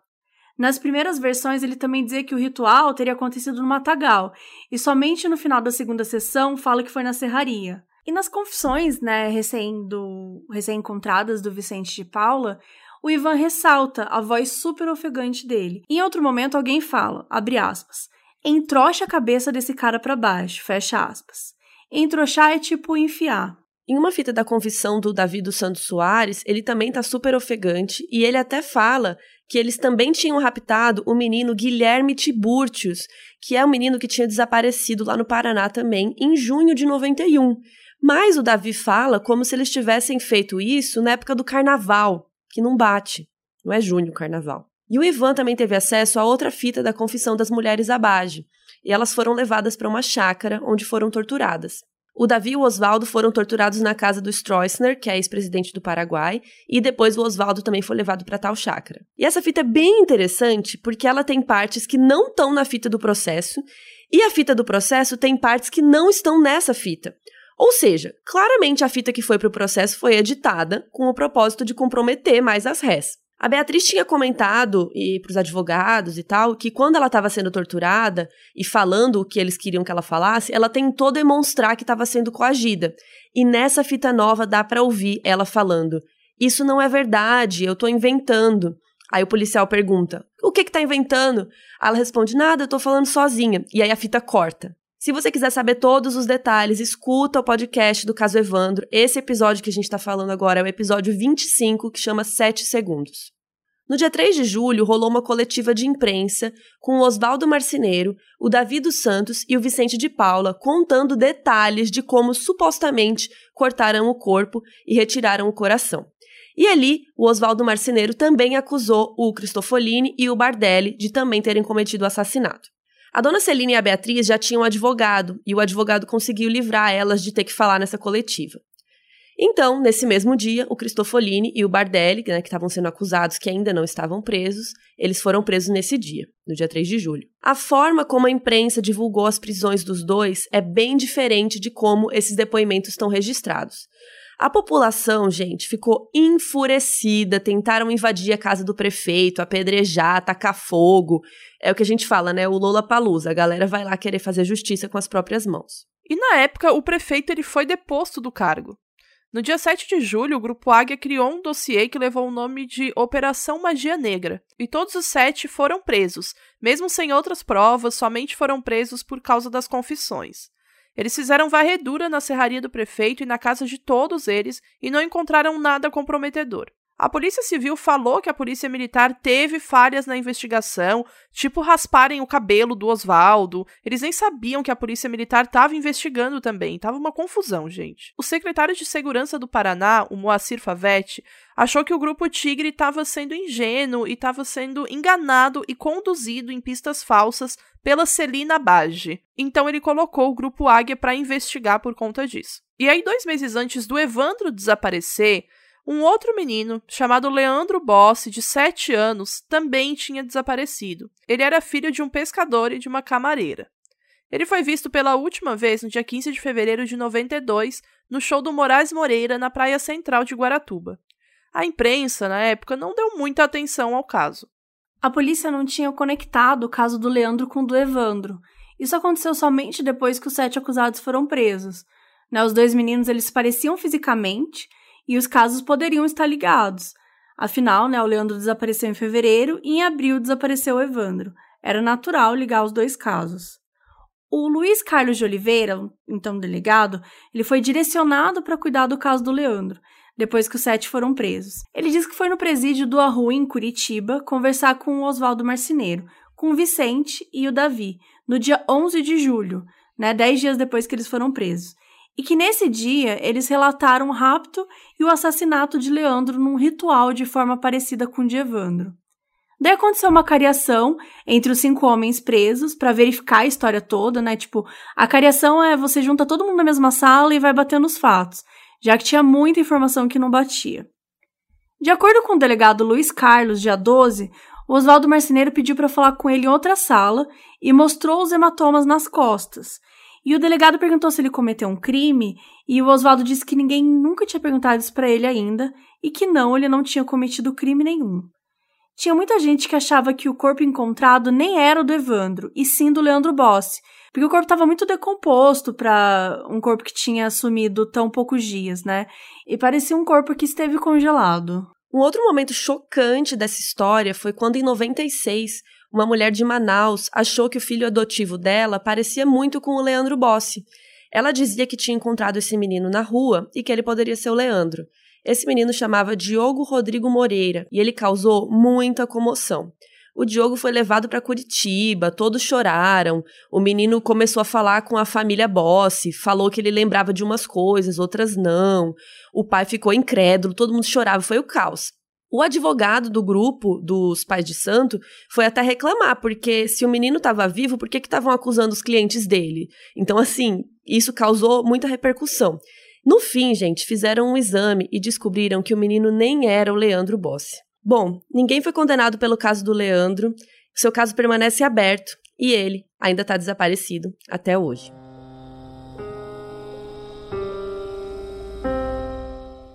Speaker 2: Nas primeiras versões, ele também dizia que o ritual teria acontecido no matagal, e somente no final da segunda sessão fala que foi na serraria. E nas confissões, né, recém do recém encontradas do Vicente de Paula, o Ivan ressalta a voz super ofegante dele. Em outro momento, alguém fala, abre aspas, entrocha a cabeça desse cara para baixo, fecha aspas. Entrochar é tipo enfiar.
Speaker 1: Em uma fita da confissão do Davi dos Santos Soares, ele também tá super ofegante e ele até fala que eles também tinham raptado o menino Guilherme Tiburtius, que é um menino que tinha desaparecido lá no Paraná também, em junho de 91. Mas o Davi fala como se eles tivessem feito isso na época do carnaval, que não bate. Não é junho carnaval. E o Ivan também teve acesso a outra fita da confissão das mulheres Abage, e elas foram levadas para uma chácara onde foram torturadas. O Davi e o Oswaldo foram torturados na casa do Stroessner, que é ex-presidente do Paraguai, e depois o Oswaldo também foi levado para tal chácara. E essa fita é bem interessante porque ela tem partes que não estão na fita do processo, e a fita do processo tem partes que não estão nessa fita. Ou seja, claramente a fita que foi para o processo foi editada com o propósito de comprometer mais as rés. A Beatriz tinha comentado e para os advogados e tal que quando ela estava sendo torturada e falando o que eles queriam que ela falasse, ela tentou demonstrar que estava sendo coagida. E nessa fita nova dá para ouvir ela falando: "Isso não é verdade, eu estou inventando". Aí o policial pergunta: "O que que tá inventando?". Ela responde: "Nada, eu estou falando sozinha". E aí a fita corta. Se você quiser saber todos os detalhes, escuta o podcast do caso Evandro. Esse episódio que a gente está falando agora é o episódio 25, que chama 7 Segundos. No dia 3 de julho, rolou uma coletiva de imprensa com o Oswaldo Marceneiro, o Davi dos Santos e o Vicente de Paula contando detalhes de como supostamente cortaram o corpo e retiraram o coração. E ali, o Oswaldo Marceneiro também acusou o Cristofolini e o Bardelli de também terem cometido o assassinato. A dona Celina e a Beatriz já tinham um advogado, e o advogado conseguiu livrar elas de ter que falar nessa coletiva. Então, nesse mesmo dia, o Cristofolini e o Bardelli, né, que estavam sendo acusados que ainda não estavam presos, eles foram presos nesse dia, no dia 3 de julho. A forma como a imprensa divulgou as prisões dos dois é bem diferente de como esses depoimentos estão registrados. A população, gente, ficou enfurecida, tentaram invadir a casa do prefeito, apedrejar, tacar fogo. É o que a gente fala, né? O Lola Palusa. A galera vai lá querer fazer justiça com as próprias mãos.
Speaker 3: E na época, o prefeito ele foi deposto do cargo. No dia 7 de julho, o Grupo Águia criou um dossiê que levou o nome de Operação Magia Negra, e todos os sete foram presos, mesmo sem outras provas, somente foram presos por causa das confissões. Eles fizeram varredura na serraria do prefeito e na casa de todos eles e não encontraram nada comprometedor. A Polícia Civil falou que a Polícia Militar teve falhas na investigação, tipo rasparem o cabelo do Oswaldo. Eles nem sabiam que a Polícia Militar estava investigando também. Tava uma confusão, gente. O secretário de Segurança do Paraná, o Moacir Favete, achou que o grupo Tigre estava sendo ingênuo e estava sendo enganado e conduzido em pistas falsas pela Celina Bage. Então ele colocou o grupo Águia para investigar por conta disso. E aí, dois meses antes do Evandro desaparecer, um outro menino, chamado Leandro Bossi, de 7 anos, também tinha desaparecido. Ele era filho de um pescador e de uma camareira. Ele foi visto pela última vez no dia 15 de fevereiro de 92, no show do Moraes Moreira, na praia central de Guaratuba. A imprensa, na época, não deu muita atenção ao caso.
Speaker 2: A polícia não tinha conectado o caso do Leandro com o do Evandro. Isso aconteceu somente depois que os sete acusados foram presos. Né, os dois meninos eles pareciam fisicamente, e os casos poderiam estar ligados. Afinal, né, o Leandro desapareceu em fevereiro e em abril desapareceu o Evandro. Era natural ligar os dois casos. O Luiz Carlos de Oliveira, então delegado, ele foi direcionado para cuidar do caso do Leandro, depois que os sete foram presos. Ele disse que foi no presídio do Arrui, em Curitiba, conversar com o Oswaldo Marceneiro, com o Vicente e o Davi, no dia 11 de julho, né, dez dias depois que eles foram presos e que nesse dia eles relataram o rapto e o assassinato de Leandro num ritual de forma parecida com o de Evandro. Daí aconteceu uma cariação entre os cinco homens presos para verificar a história toda, né? Tipo, a cariação é você junta todo mundo na mesma sala e vai batendo os fatos, já que tinha muita informação que não batia. De acordo com o delegado Luiz Carlos, dia 12, o Oswaldo Marceneiro pediu para falar com ele em outra sala e mostrou os hematomas nas costas, e o delegado perguntou se ele cometeu um crime, e o Oswaldo disse que ninguém nunca tinha perguntado isso para ele ainda, e que não, ele não tinha cometido crime nenhum. Tinha muita gente que achava que o corpo encontrado nem era o do Evandro, e sim do Leandro Bossi, porque o corpo estava muito decomposto para um corpo que tinha sumido tão poucos dias, né? E parecia um corpo que esteve congelado.
Speaker 1: Um outro momento chocante dessa história foi quando, em 96, uma mulher de Manaus achou que o filho adotivo dela parecia muito com o Leandro Bossi. Ela dizia que tinha encontrado esse menino na rua e que ele poderia ser o Leandro. Esse menino chamava Diogo Rodrigo Moreira e ele causou muita comoção. O Diogo foi levado para Curitiba, todos choraram. O menino começou a falar com a família Bossi, falou que ele lembrava de umas coisas, outras não. O pai ficou incrédulo, todo mundo chorava, foi o caos. O advogado do grupo dos pais de santo foi até reclamar, porque se o menino estava vivo, por que estavam acusando os clientes dele? Então, assim, isso causou muita repercussão. No fim, gente, fizeram um exame e descobriram que o menino nem era o Leandro Bossi. Bom, ninguém foi condenado pelo caso do Leandro, seu caso permanece aberto e ele ainda está desaparecido até hoje.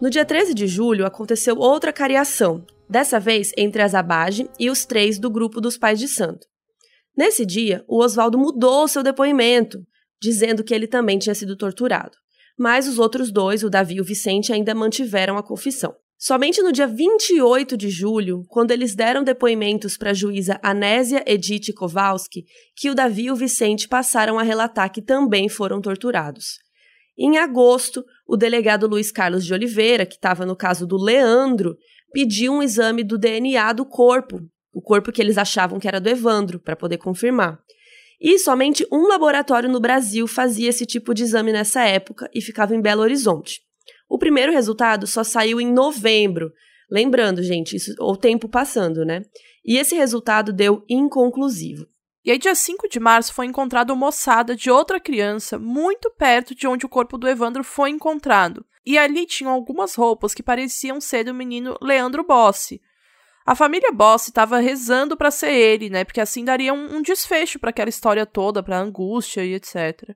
Speaker 1: No dia 13 de julho aconteceu outra cariação, dessa vez entre as Abage e os três do grupo dos pais de santo. Nesse dia, o Oswaldo mudou seu depoimento, dizendo que ele também tinha sido torturado. Mas os outros dois, o Davi e o Vicente, ainda mantiveram a confissão. Somente no dia 28 de julho, quando eles deram depoimentos para a juíza Anésia Edith Kowalski, que o Davi e o Vicente passaram a relatar que também foram torturados. Em agosto, o delegado Luiz Carlos de Oliveira, que estava no caso do Leandro, pediu um exame do DNA do corpo, o corpo que eles achavam que era do Evandro, para poder confirmar. E somente um laboratório no Brasil fazia esse tipo de exame nessa época e ficava em Belo Horizonte. O primeiro resultado só saiu em novembro. Lembrando, gente, isso, o tempo passando, né? E esse resultado deu inconclusivo.
Speaker 3: E aí, dia 5 de março, foi encontrada uma ossada de outra criança muito perto de onde o corpo do Evandro foi encontrado. E ali tinham algumas roupas que pareciam ser do menino Leandro Bossi. A família Bossi estava rezando para ser ele, né? Porque assim daria um, um desfecho para aquela história toda, para angústia e etc.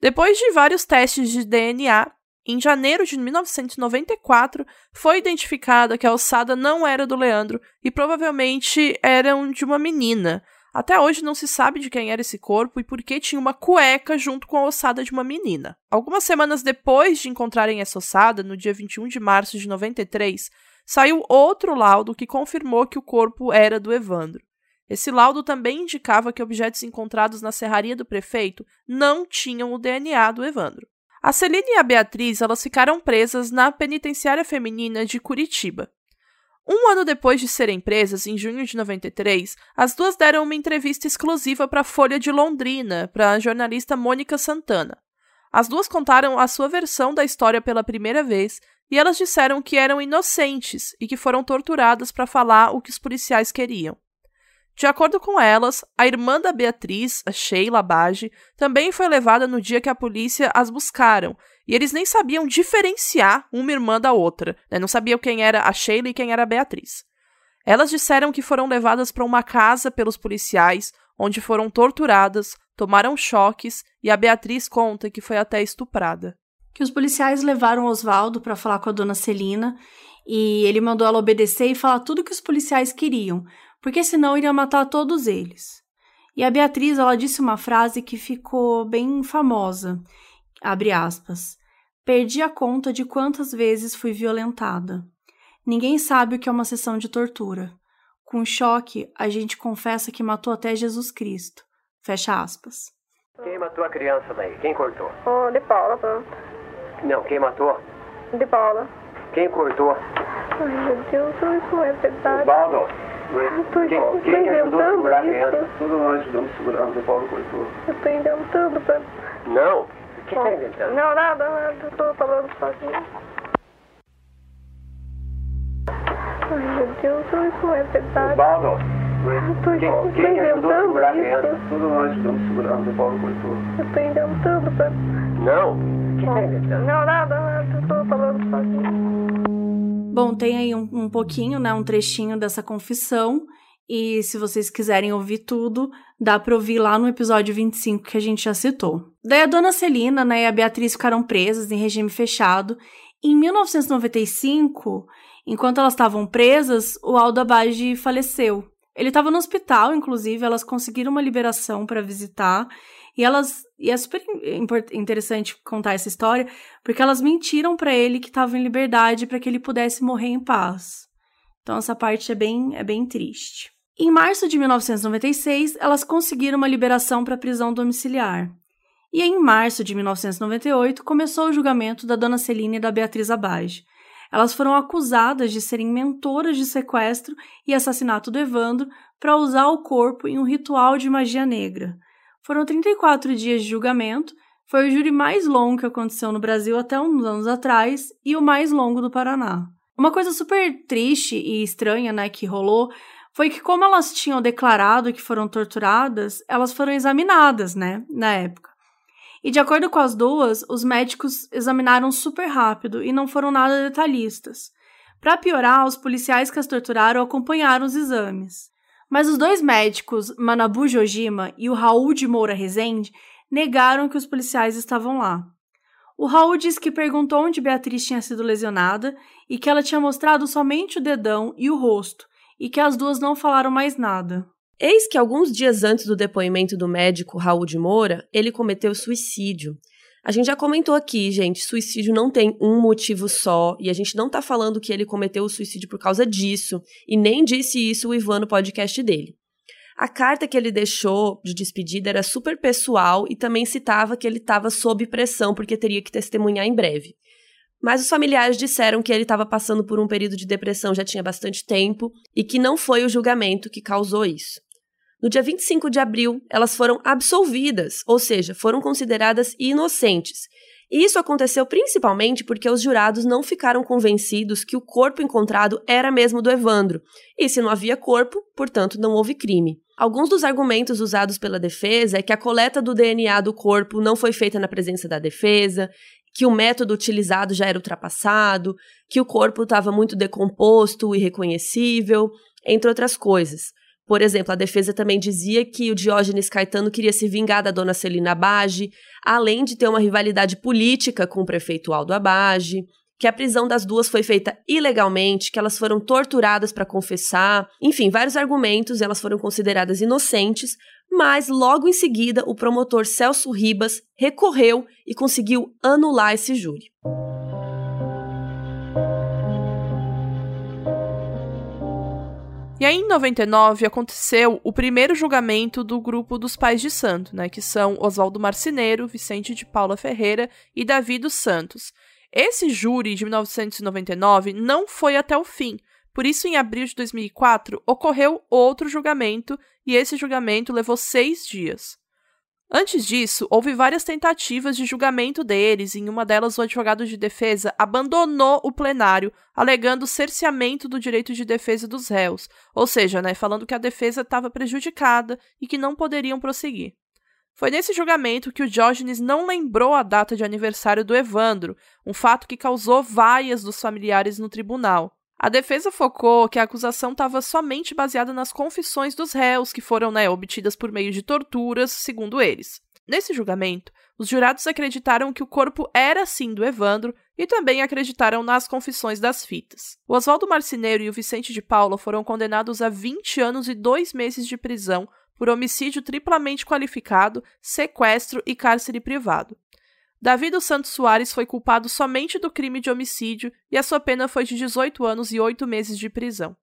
Speaker 3: Depois de vários testes de DNA, em janeiro de 1994, foi identificada que a ossada não era do Leandro e provavelmente eram de uma menina. Até hoje não se sabe de quem era esse corpo e por que tinha uma cueca junto com a ossada de uma menina. Algumas semanas depois de encontrarem essa ossada, no dia 21 de março de 93, saiu outro laudo que confirmou que o corpo era do Evandro. Esse laudo também indicava que objetos encontrados na serraria do prefeito não tinham o DNA do Evandro. A Celine e a Beatriz elas ficaram presas na penitenciária feminina de Curitiba. Um ano depois de serem presas, em junho de 93, as duas deram uma entrevista exclusiva para a Folha de Londrina, para a jornalista Mônica Santana. As duas contaram a sua versão da história pela primeira vez e elas disseram que eram inocentes e que foram torturadas para falar o que os policiais queriam. De acordo com elas, a irmã da Beatriz, a Sheila Bage, também foi levada no dia que a polícia as buscaram, e eles nem sabiam diferenciar uma irmã da outra, né? não sabiam quem era a Sheila e quem era a Beatriz. Elas disseram que foram levadas para uma casa pelos policiais, onde foram torturadas, tomaram choques e a Beatriz conta que foi até estuprada.
Speaker 2: Que os policiais levaram Oswaldo para falar com a dona Celina e ele mandou ela obedecer e falar tudo que os policiais queriam, porque senão iria matar todos eles. E a Beatriz, ela disse uma frase que ficou bem famosa, abre aspas, perdi a conta de quantas vezes fui violentada. Ninguém sabe o que é uma sessão de tortura. Com choque, a gente confessa que matou até Jesus Cristo. Fecha aspas.
Speaker 5: Quem matou a criança daí? Quem cortou?
Speaker 6: Oh, de Paula, pronto.
Speaker 5: Não, quem matou?
Speaker 6: De Paula.
Speaker 5: Quem cortou?
Speaker 6: Ai, meu Deus, isso é verdade.
Speaker 5: Osvaldo.
Speaker 6: Eu tô,
Speaker 5: Quem,
Speaker 6: tô
Speaker 5: quem ajudou a
Speaker 6: inventando
Speaker 5: segurar a criança?
Speaker 6: isso.
Speaker 7: Todos nós ajudamos a segurar, o Paulo cortou.
Speaker 6: Eu tô inventando pra...
Speaker 5: Não. O que tá inventando?
Speaker 6: Não, nada, nada. Eu tô falando sozinho. Ai, meu Deus, isso não é verdade.
Speaker 5: Osvaldo.
Speaker 6: Eu tô,
Speaker 5: Quem,
Speaker 6: tô
Speaker 5: quem ajudou a segurar a
Speaker 6: inventando
Speaker 5: criança?
Speaker 6: isso.
Speaker 7: Todos nós ajudamos a segurar, o Paulo cortou.
Speaker 6: Eu tô inventando pra...
Speaker 5: Não. O que tá inventando?
Speaker 6: Não, nada, nada. Eu tô falando sozinho.
Speaker 2: Bom, tem aí um, um pouquinho, né, um trechinho dessa confissão. E se vocês quiserem ouvir tudo, dá para ouvir lá no episódio 25 que a gente já citou. Daí a dona Celina né, e a Beatriz ficaram presas em regime fechado. Em 1995, enquanto elas estavam presas, o Aldo Abage faleceu. Ele estava no hospital, inclusive, elas conseguiram uma liberação para visitar. E elas. E é super interessante contar essa história, porque elas mentiram para ele que estavam em liberdade para que ele pudesse morrer em paz. Então essa parte é bem, é bem triste. Em março de 1996, elas conseguiram uma liberação para prisão domiciliar. E em março de 1998 começou o julgamento da dona Celine e da Beatriz Abage. Elas foram acusadas de serem mentoras de sequestro e assassinato do Evandro para usar o corpo em um ritual de magia negra. Foram 34 dias de julgamento, foi o júri mais longo que aconteceu no Brasil até uns anos atrás e o mais longo do Paraná. Uma coisa super triste e estranha, né, que rolou foi que como elas tinham declarado que foram torturadas, elas foram examinadas, né, na época. E de acordo com as duas, os médicos examinaram super rápido e não foram nada detalhistas. Para piorar, os policiais que as torturaram acompanharam os exames. Mas os dois médicos, Manabu Jojima e o Raul de Moura Rezende, negaram que os policiais estavam lá. O Raul diz que perguntou onde Beatriz tinha sido lesionada e que ela tinha mostrado somente o dedão e o rosto, e que as duas não falaram mais nada.
Speaker 1: Eis que alguns dias antes do depoimento do médico Raul de Moura, ele cometeu suicídio. A gente já comentou aqui, gente, suicídio não tem um motivo só, e a gente não tá falando que ele cometeu o suicídio por causa disso, e nem disse isso o Ivan no podcast dele. A carta que ele deixou de despedida era super pessoal e também citava que ele estava sob pressão porque teria que testemunhar em breve. Mas os familiares disseram que ele estava passando por um período de depressão já tinha bastante tempo e que não foi o julgamento que causou isso. No dia 25 de abril, elas foram absolvidas, ou seja, foram consideradas inocentes. E isso aconteceu principalmente porque os jurados não ficaram convencidos que o corpo encontrado era mesmo do Evandro. E se não havia corpo, portanto, não houve crime. Alguns dos argumentos usados pela defesa é que a coleta do DNA do corpo não foi feita na presença da defesa, que o método utilizado já era ultrapassado, que o corpo estava muito decomposto irreconhecível, entre outras coisas. Por exemplo, a defesa também dizia que o Diógenes Caetano queria se vingar da dona Celina Abage, além de ter uma rivalidade política com o prefeito Aldo Abage que a prisão das duas foi feita ilegalmente, que elas foram torturadas para confessar, enfim, vários argumentos, elas foram consideradas inocentes, mas logo em seguida o promotor Celso Ribas recorreu e conseguiu anular esse júri.
Speaker 3: E aí, em 99, aconteceu o primeiro julgamento do grupo dos pais de santo, né? Que são Oswaldo Marceneiro, Vicente de Paula Ferreira e Davi dos Santos. Esse júri de 1999 não foi até o fim. Por isso, em abril de 2004, ocorreu outro julgamento e esse julgamento levou seis dias. Antes disso, houve várias tentativas de julgamento deles, e em uma delas o advogado de defesa abandonou o plenário, alegando cerceamento do direito de defesa dos réus, ou seja, né, falando que a defesa estava prejudicada e que não poderiam prosseguir. Foi nesse julgamento que o Diógenes não lembrou a data de aniversário do Evandro, um fato que causou vaias dos familiares no tribunal. A defesa focou que a acusação estava somente baseada nas confissões dos réus, que foram né, obtidas por meio de torturas, segundo eles. Nesse julgamento, os jurados acreditaram que o corpo era sim do Evandro e também acreditaram nas confissões das fitas. O Oswaldo Marceneiro e o Vicente de Paula foram condenados a 20 anos e dois meses de prisão por homicídio triplamente qualificado, sequestro e cárcere privado. Davi dos Santos Soares foi culpado somente do crime de homicídio e a sua pena foi de 18 anos e 8 meses de prisão.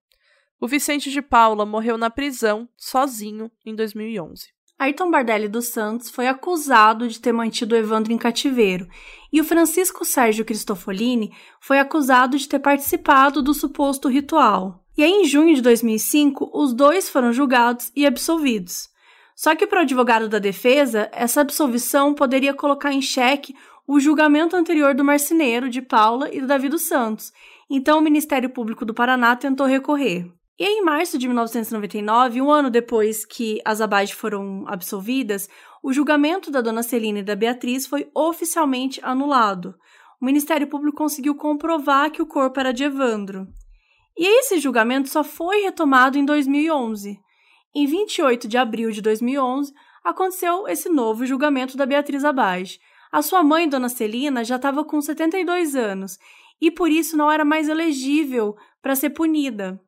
Speaker 3: O Vicente de Paula morreu na prisão, sozinho, em 2011.
Speaker 2: Ayrton Bardelli dos Santos foi acusado de ter mantido Evandro em cativeiro, e o Francisco Sérgio Cristofolini foi acusado de ter participado do suposto ritual. E aí, em junho de 2005, os dois foram julgados e absolvidos. Só que, para o advogado da defesa, essa absolvição poderia colocar em xeque o julgamento anterior do marceneiro, de Paula e do Davi dos Santos. Então, o Ministério Público do Paraná tentou recorrer. E em março de 1999, um ano depois que as Abade foram absolvidas, o julgamento da dona Celina e da Beatriz foi oficialmente anulado. O Ministério Público conseguiu comprovar que o corpo era de Evandro. E esse julgamento só foi retomado em 2011. Em 28 de abril de 2011, aconteceu esse novo julgamento da Beatriz Abage. A sua mãe, Dona Celina, já estava com 72 anos e por isso não era mais elegível para ser punida.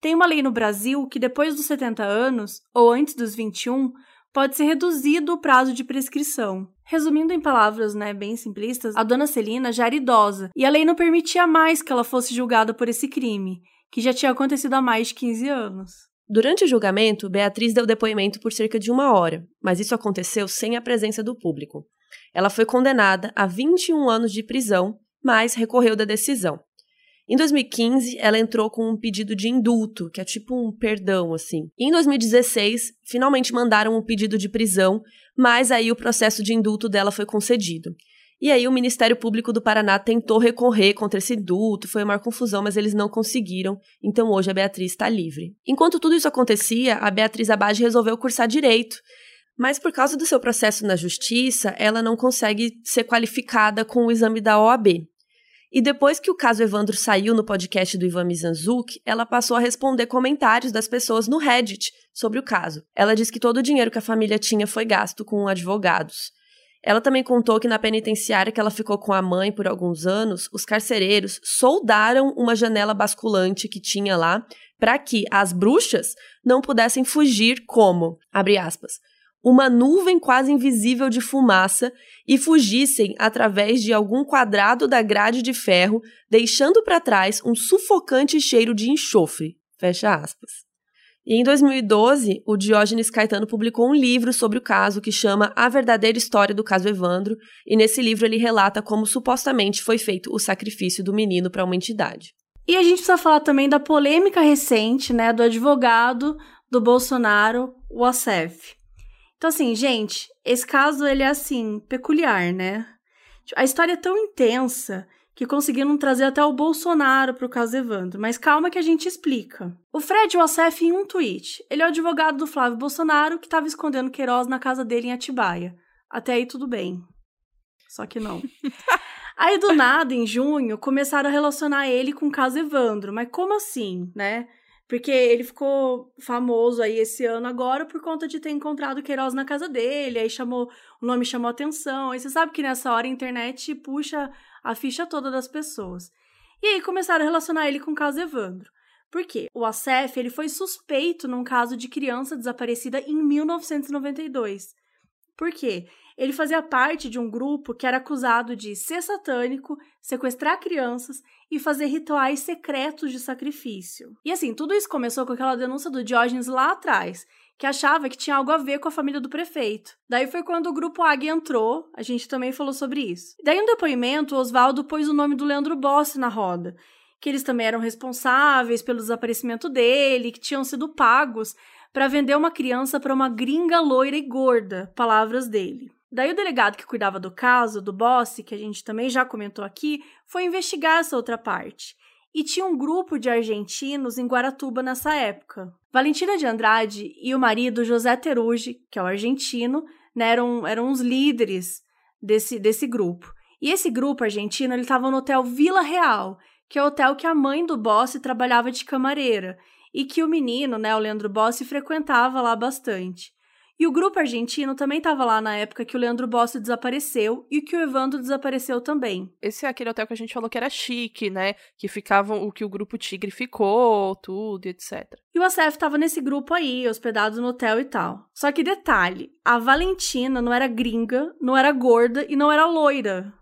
Speaker 2: Tem uma lei no Brasil que depois dos 70 anos, ou antes dos 21, pode ser reduzido o prazo de prescrição. Resumindo em palavras né, bem simplistas, a dona Celina já era idosa e a lei não permitia mais que ela fosse julgada por esse crime, que já tinha acontecido há mais de 15 anos.
Speaker 1: Durante o julgamento, Beatriz deu depoimento por cerca de uma hora, mas isso aconteceu sem a presença do público. Ela foi condenada a 21 anos de prisão, mas recorreu da decisão. Em 2015, ela entrou com um pedido de indulto, que é tipo um perdão, assim. E em 2016, finalmente mandaram um pedido de prisão, mas aí o processo de indulto dela foi concedido. E aí o Ministério Público do Paraná tentou recorrer contra esse indulto, foi uma confusão, mas eles não conseguiram, então hoje a Beatriz está livre. Enquanto tudo isso acontecia, a Beatriz Abade resolveu cursar direito, mas por causa do seu processo na justiça, ela não consegue ser qualificada com o exame da OAB. E depois que o caso Evandro saiu no podcast do Ivan Mizanzuki, ela passou a responder comentários das pessoas no Reddit sobre o caso. Ela diz que todo o dinheiro que a família tinha foi gasto com advogados. Ela também contou que na penitenciária que ela ficou com a mãe por alguns anos, os carcereiros soldaram uma janela basculante que tinha lá para que as bruxas não pudessem fugir como, abre aspas, uma nuvem quase invisível de fumaça e fugissem através de algum quadrado da grade de ferro, deixando para trás um sufocante cheiro de enxofre. Fecha aspas. E em 2012, o Diógenes Caetano publicou um livro sobre o caso que chama A Verdadeira História do Caso Evandro, e nesse livro ele relata como supostamente foi feito o sacrifício do menino para uma entidade.
Speaker 2: E a gente precisa falar também da polêmica recente, né, do advogado do Bolsonaro, o Acef. Então, assim, gente, esse caso ele é assim, peculiar, né? A história é tão intensa que conseguiram trazer até o Bolsonaro para o caso Evandro, mas calma que a gente explica. O Fred Wassef em um tweet, ele é o advogado do Flávio Bolsonaro que estava escondendo Queiroz na casa dele em Atibaia. Até aí tudo bem. Só que não. aí do nada, em junho, começaram a relacionar ele com o caso Evandro, mas como assim, né? Porque ele ficou famoso aí esse ano agora por conta de ter encontrado Queiroz na casa dele, aí chamou, o nome chamou atenção. Aí você sabe que nessa hora a internet puxa a ficha toda das pessoas. E aí começaram a relacionar ele com o caso Evandro. Por quê? O ACF ele foi suspeito num caso de criança desaparecida em 1992. Por quê? Ele fazia parte de um grupo que era acusado de ser satânico, sequestrar crianças e fazer rituais secretos de sacrifício. E assim, tudo isso começou com aquela denúncia do Diógenes lá atrás, que achava que tinha algo a ver com a família do prefeito. Daí foi quando o grupo Águia entrou, a gente também falou sobre isso. Daí, um depoimento, o Oswaldo pôs o nome do Leandro Bossi na roda, que eles também eram responsáveis pelo desaparecimento dele, que tinham sido pagos para vender uma criança para uma gringa loira e gorda, palavras dele. Daí o delegado que cuidava do caso, do Bossi, que a gente também já comentou aqui, foi investigar essa outra parte. E tinha um grupo de argentinos em Guaratuba nessa época. Valentina de Andrade e o marido José Terugi, que é o argentino, né, eram, eram os líderes desse, desse grupo. E esse grupo argentino, ele estava no hotel Vila Real, que é o hotel que a mãe do Bossi trabalhava de camareira e que o menino, né, o Leandro Bossi, frequentava lá bastante. E o grupo argentino também estava lá na época que o Leandro Bossi desapareceu e que o Evandro desapareceu também.
Speaker 3: Esse é aquele hotel que a gente falou que era chique, né? Que ficavam o que o grupo Tigre ficou, tudo, etc.
Speaker 2: E o Acef estava nesse grupo aí, hospedado no hotel e tal. Só que detalhe, a Valentina não era gringa, não era gorda e não era loira.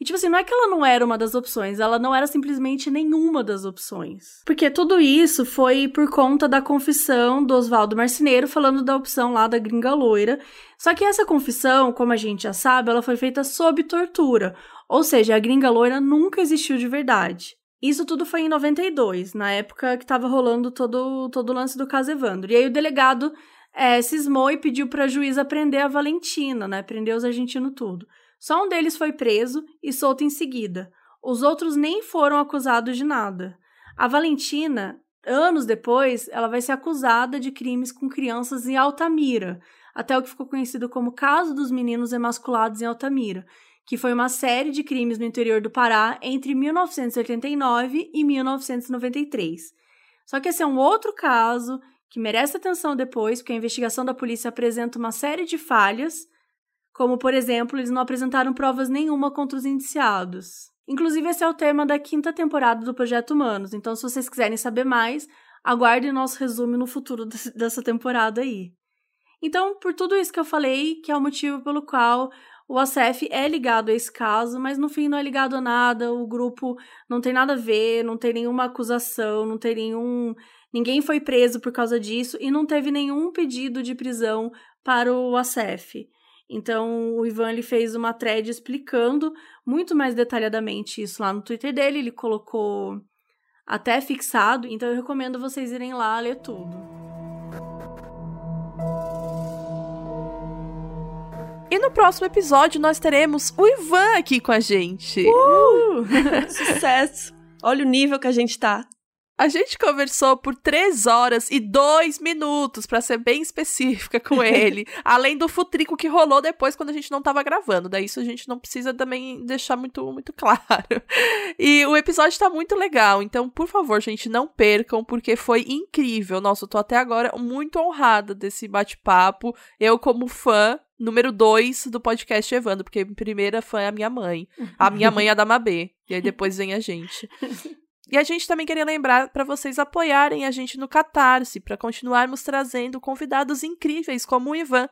Speaker 2: E, tipo assim, não é que ela não era uma das opções, ela não era simplesmente nenhuma das opções. Porque tudo isso foi por conta da confissão do Oswaldo Marceneiro falando da opção lá da gringa loira. Só que essa confissão, como a gente já sabe, ela foi feita sob tortura. Ou seja, a gringa loira nunca existiu de verdade. Isso tudo foi em 92, na época que estava rolando todo, todo o lance do caso Evandro. E aí o delegado é, cismou e pediu para a juíza prender a Valentina, né? Prender os argentinos tudo. Só um deles foi preso e solto em seguida. Os outros nem foram acusados de nada. A Valentina, anos depois, ela vai ser acusada de crimes com crianças em Altamira, até o que ficou conhecido como Caso dos Meninos Emasculados em Altamira, que foi uma série de crimes no interior do Pará entre 1989 e 1993. Só que esse é um outro caso que merece atenção depois, porque a investigação da polícia apresenta uma série de falhas como, por exemplo, eles não apresentaram provas nenhuma contra os indiciados. Inclusive, esse é o tema da quinta temporada do Projeto Humanos, então, se vocês quiserem saber mais, aguardem nosso resumo no futuro dessa temporada aí. Então, por tudo isso que eu falei, que é o motivo pelo qual o ACF é ligado a esse caso, mas no fim não é ligado a nada, o grupo não tem nada a ver, não tem nenhuma acusação, não tem nenhum. Ninguém foi preso por causa disso e não teve nenhum pedido de prisão para o ACF. Então, o Ivan ele fez uma thread explicando muito mais detalhadamente isso lá no Twitter dele. Ele colocou até fixado, então eu recomendo vocês irem lá ler tudo.
Speaker 3: E no próximo episódio nós teremos o Ivan aqui com a gente.
Speaker 1: Uh! Sucesso! Olha o nível que a gente tá.
Speaker 3: A gente conversou por três horas e dois minutos, para ser bem específica com ele. além do futrico que rolou depois quando a gente não tava gravando. Daí isso a gente não precisa também deixar muito, muito claro. E o episódio tá muito legal. Então, por favor, gente, não percam, porque foi incrível. Nossa, eu tô até agora muito honrada desse bate-papo. Eu, como fã, número dois do podcast Evandro, porque a primeira fã é a minha mãe. A minha mãe é a da Mabê. E aí depois vem a gente. E a gente também queria lembrar para vocês apoiarem a gente no Catarse, para continuarmos trazendo convidados incríveis como o Ivan,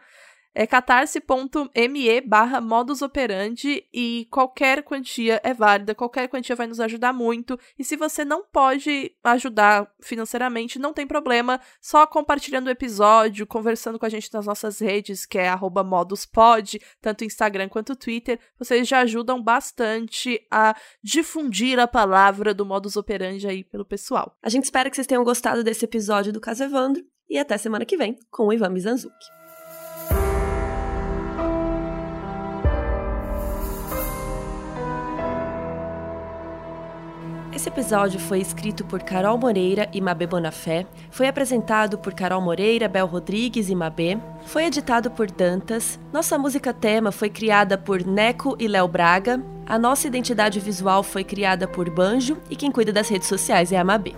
Speaker 3: é catarse.me barra modus operandi e qualquer quantia é válida, qualquer quantia vai nos ajudar muito. E se você não pode ajudar financeiramente, não tem problema, só compartilhando o episódio, conversando com a gente nas nossas redes, que é moduspod, tanto Instagram quanto Twitter, vocês já ajudam bastante a difundir a palavra do modus operandi aí pelo pessoal.
Speaker 1: A gente espera que vocês tenham gostado desse episódio do Caso Evandro e até semana que vem com o Ivan Mizanzuki. Esse episódio foi escrito por Carol Moreira e Mabê Bonafé, foi apresentado por Carol Moreira, Bel Rodrigues e Mabê, foi editado por Dantas, nossa música tema foi criada por Neco e Léo Braga, a nossa identidade visual foi criada por Banjo e quem cuida das redes sociais é a Mabê.